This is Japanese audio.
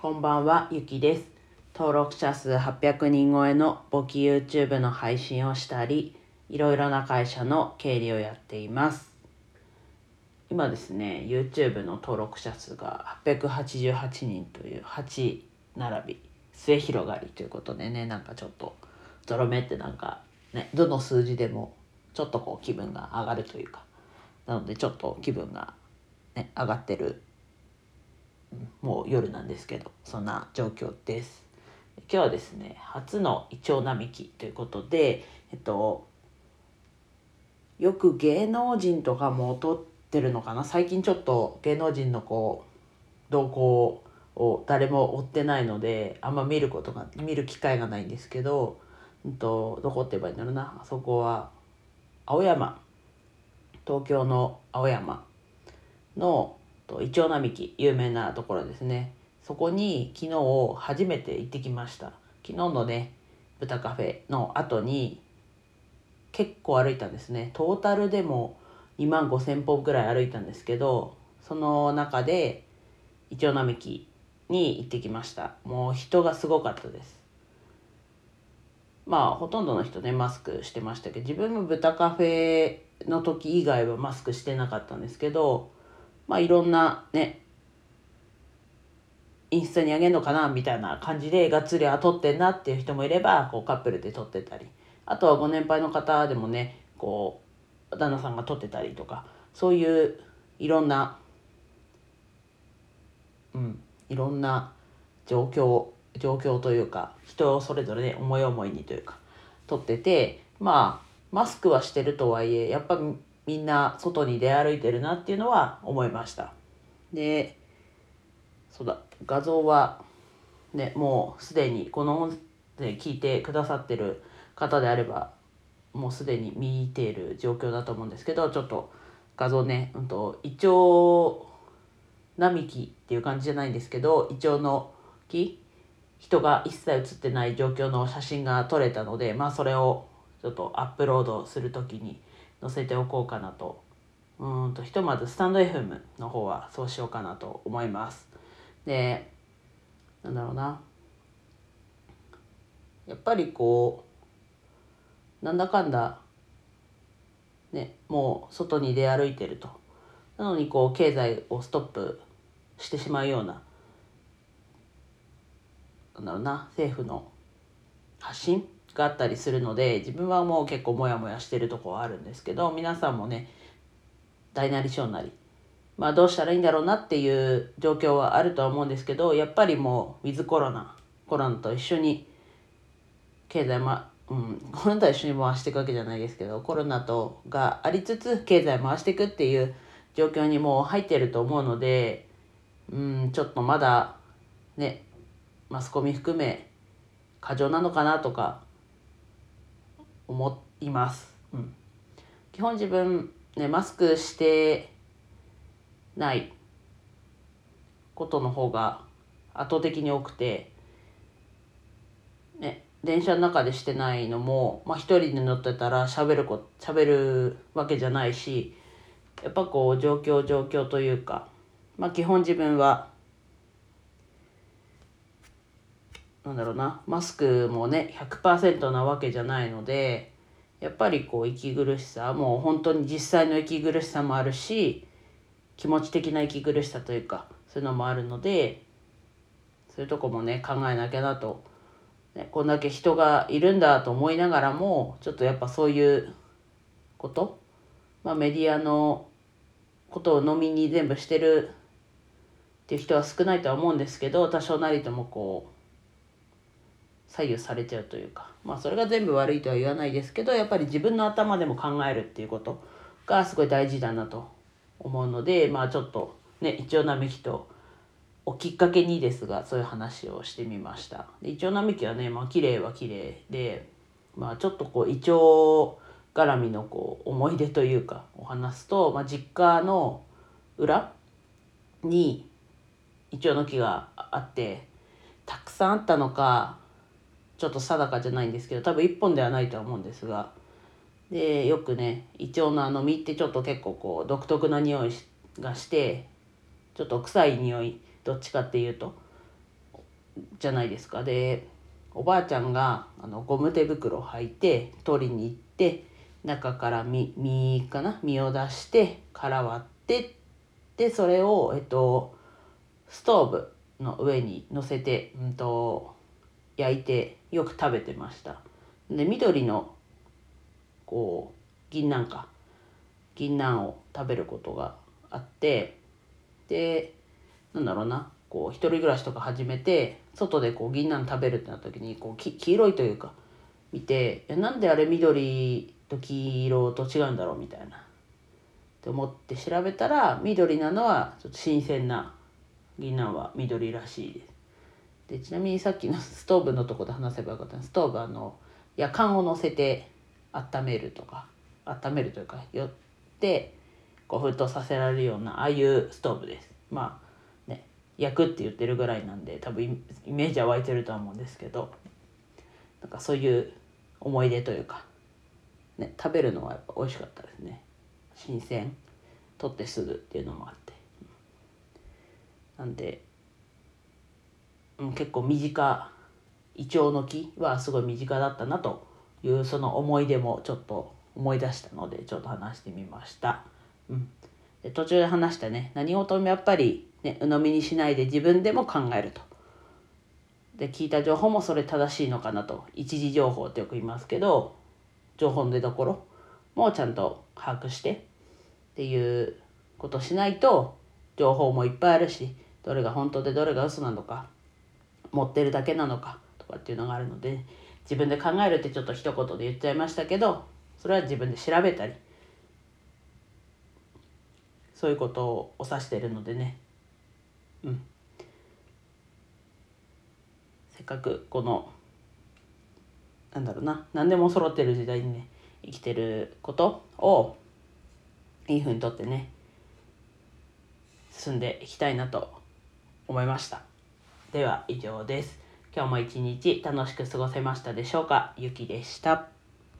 こんばんは、ゆきです。登録者数800人超えの簿記 YouTube の配信をしたり、いろいろな会社の経理をやっています。今ですね、YouTube の登録者数が888人という8並び、末広がりということでね、なんかちょっと、ゾロ目ってなんか、ね、どの数字でもちょっとこう気分が上がるというか、なのでちょっと気分が、ね、上がってるもう夜なんですけどそんな状況です。今日はですね初のイチョウ並木ということでえっとよく芸能人とかも撮ってるのかな？最近ちょっと芸能人のこう動向を誰も追ってないのであんま見ることが見る機会がないんですけど、うんと、どこって言えばいいんだろうな？あそこは青山。東京の青山のとイチョウ並木有名なところですね。そこに昨日初めて行ってきました。昨日のね豚カフェの後に結構歩いたんですね。トータルでも2万5,000歩ぐらい歩いたんですけどその中でイチョウ並木に行ってきました。もう人がすごかったです。まあほとんどの人ねマスクしてましたけど自分も豚カフェの時以外はマスクしてなかったんですけどまあいろんなねインスタにあげるのかなみたいな感じでがっつりあ撮ってんなっていう人もいればこうカップルで撮ってたり。あとはご年配の方でもねこう旦那さんが撮ってたりとかそういういろんなうんいろんな状況状況というか人をそれぞれね思い思いにというか撮っててまあマスクはしてるとはいえやっぱみんな外に出歩いてるなっていうのは思いました。でそうだ画像はねもうすでにこの音声聞いてくださってる方であればもうすでに見ている状況だと思うんですけどちょっと画像ね、うんと、イチョウ並木っていう感じじゃないんですけどイチョウの木人が一切写ってない状況の写真が撮れたのでまあそれをちょっとアップロードする時に載せておこうかなと。うんとひとまずスタンド FM の方はそうしようかなと思います。でなんだろうな。やっぱりこうなんだかんだねもう外に出歩いてると。なのにこう経済をストップしてしまうようななんだろうな政府の発信があったりするので自分はもう結構モヤモヤしてるとこはあるんですけど皆さんもね大なり小なりまあどうしたらいいんだろうなっていう状況はあるとは思うんですけどやっぱりもうウィズコロナコロナと一緒に経済まうんコロナと一緒に回していくわけじゃないですけどコロナとがありつつ経済回していくっていう状況にもう入ってると思うのでうんちょっとまだねマスコミ含め過剰なのかなとか思います。うん、基本自分ねマスクしてないことの方が圧倒的に多くて、ね、電車の中でしてないのも、まあ、一人で乗ってたら喋るこ喋るわけじゃないしやっぱこう状況状況というか、まあ、基本自分はなんだろうなマスクもね100%なわけじゃないのでやっぱりこう息苦しさもう本当に実際の息苦しさもあるし気持ち的な息苦しさというかそういうのもあるのでそういうとこもね考えなきゃなと、ね、こんだけ人がいるんだと思いながらもちょっとやっぱそういうこと、まあ、メディアのことを飲みに全部してるっていう人は少ないとは思うんですけど多少なりともこう左右されちゃうというかまあそれが全部悪いとは言わないですけどやっぱり自分の頭でも考えるっていうことがすごい大事だなと思うのでまあちょっとねイチョウ並木とをきっかけにですがそういう話をしてみました。でイチョウ並木はねまあ綺麗は綺麗でまあちょっとこうイチョウ絡みのこう思い出というかを話すと、まあ、実家の裏にイチョウの木があってたくさんあったのかちょっと定かじゃないんですけど多分1本ではないとは思うんですが。でよくねイチョウのあの実ってちょっと結構こう独特な匂いがしてちょっと臭い匂いどっちかっていうとじゃないですか。でおばあちゃんがあのゴム手袋を履いて取りに行って中から実実かな？実を出して殻割ってでそれを、えっと、ストーブの上に乗せて、うんと、焼いてよく食べてました。で緑のこう銀杏か。銀杏を食べることがあってでなんだろうな。こう一人暮らしとか始めて外でこう銀杏食べるってなった時にこう黄色いというか見てなんであれ緑と黄色と違うんだろうみたいな。って思って調べたら緑なのはちょっと新鮮な銀杏は緑らしいです。でちなみにさっきのストーブのとこで話せばよかったストーブあの夜間を乗せて温めるとか温めるというかよってこう沸騰させられるようなああいうストーブです。まあね焼くって言ってるぐらいなんで多分イメージは湧いてるとは思うんですけどなんかそういう思い出というか、ね、食べるのはやっぱ美味しかったですね。新鮮。取ってすぐっていうのもあって。なんで、うん、結構身近イチョウの木はすごい身近だったなというその思い出もちょっと思い出したのでちょっと話してみました。うん、で途中で話したね何事もやっぱり、ね、鵜呑みにしないで自分でも考えると。で聞いた情報もそれ正しいのかなと一時情報ってよく言いますけど情報の出どころもちゃんと把握してっていうことしないと情報もいっぱいあるしどれが本当でどれが嘘なのか持ってるだけなのかとかっていうのがあるので自分で考えるってちょっと一言で言っちゃいましたけどそれは自分で調べたりそういうことを指してるのでね。うん。せっかくこのなんだろうな何でも揃ってる時代にね生きてることをいいふうにとってね進んでいきたいなと思いました。では以上です。今日も一日楽しく過ごせましたでしょうか？ゆきでした。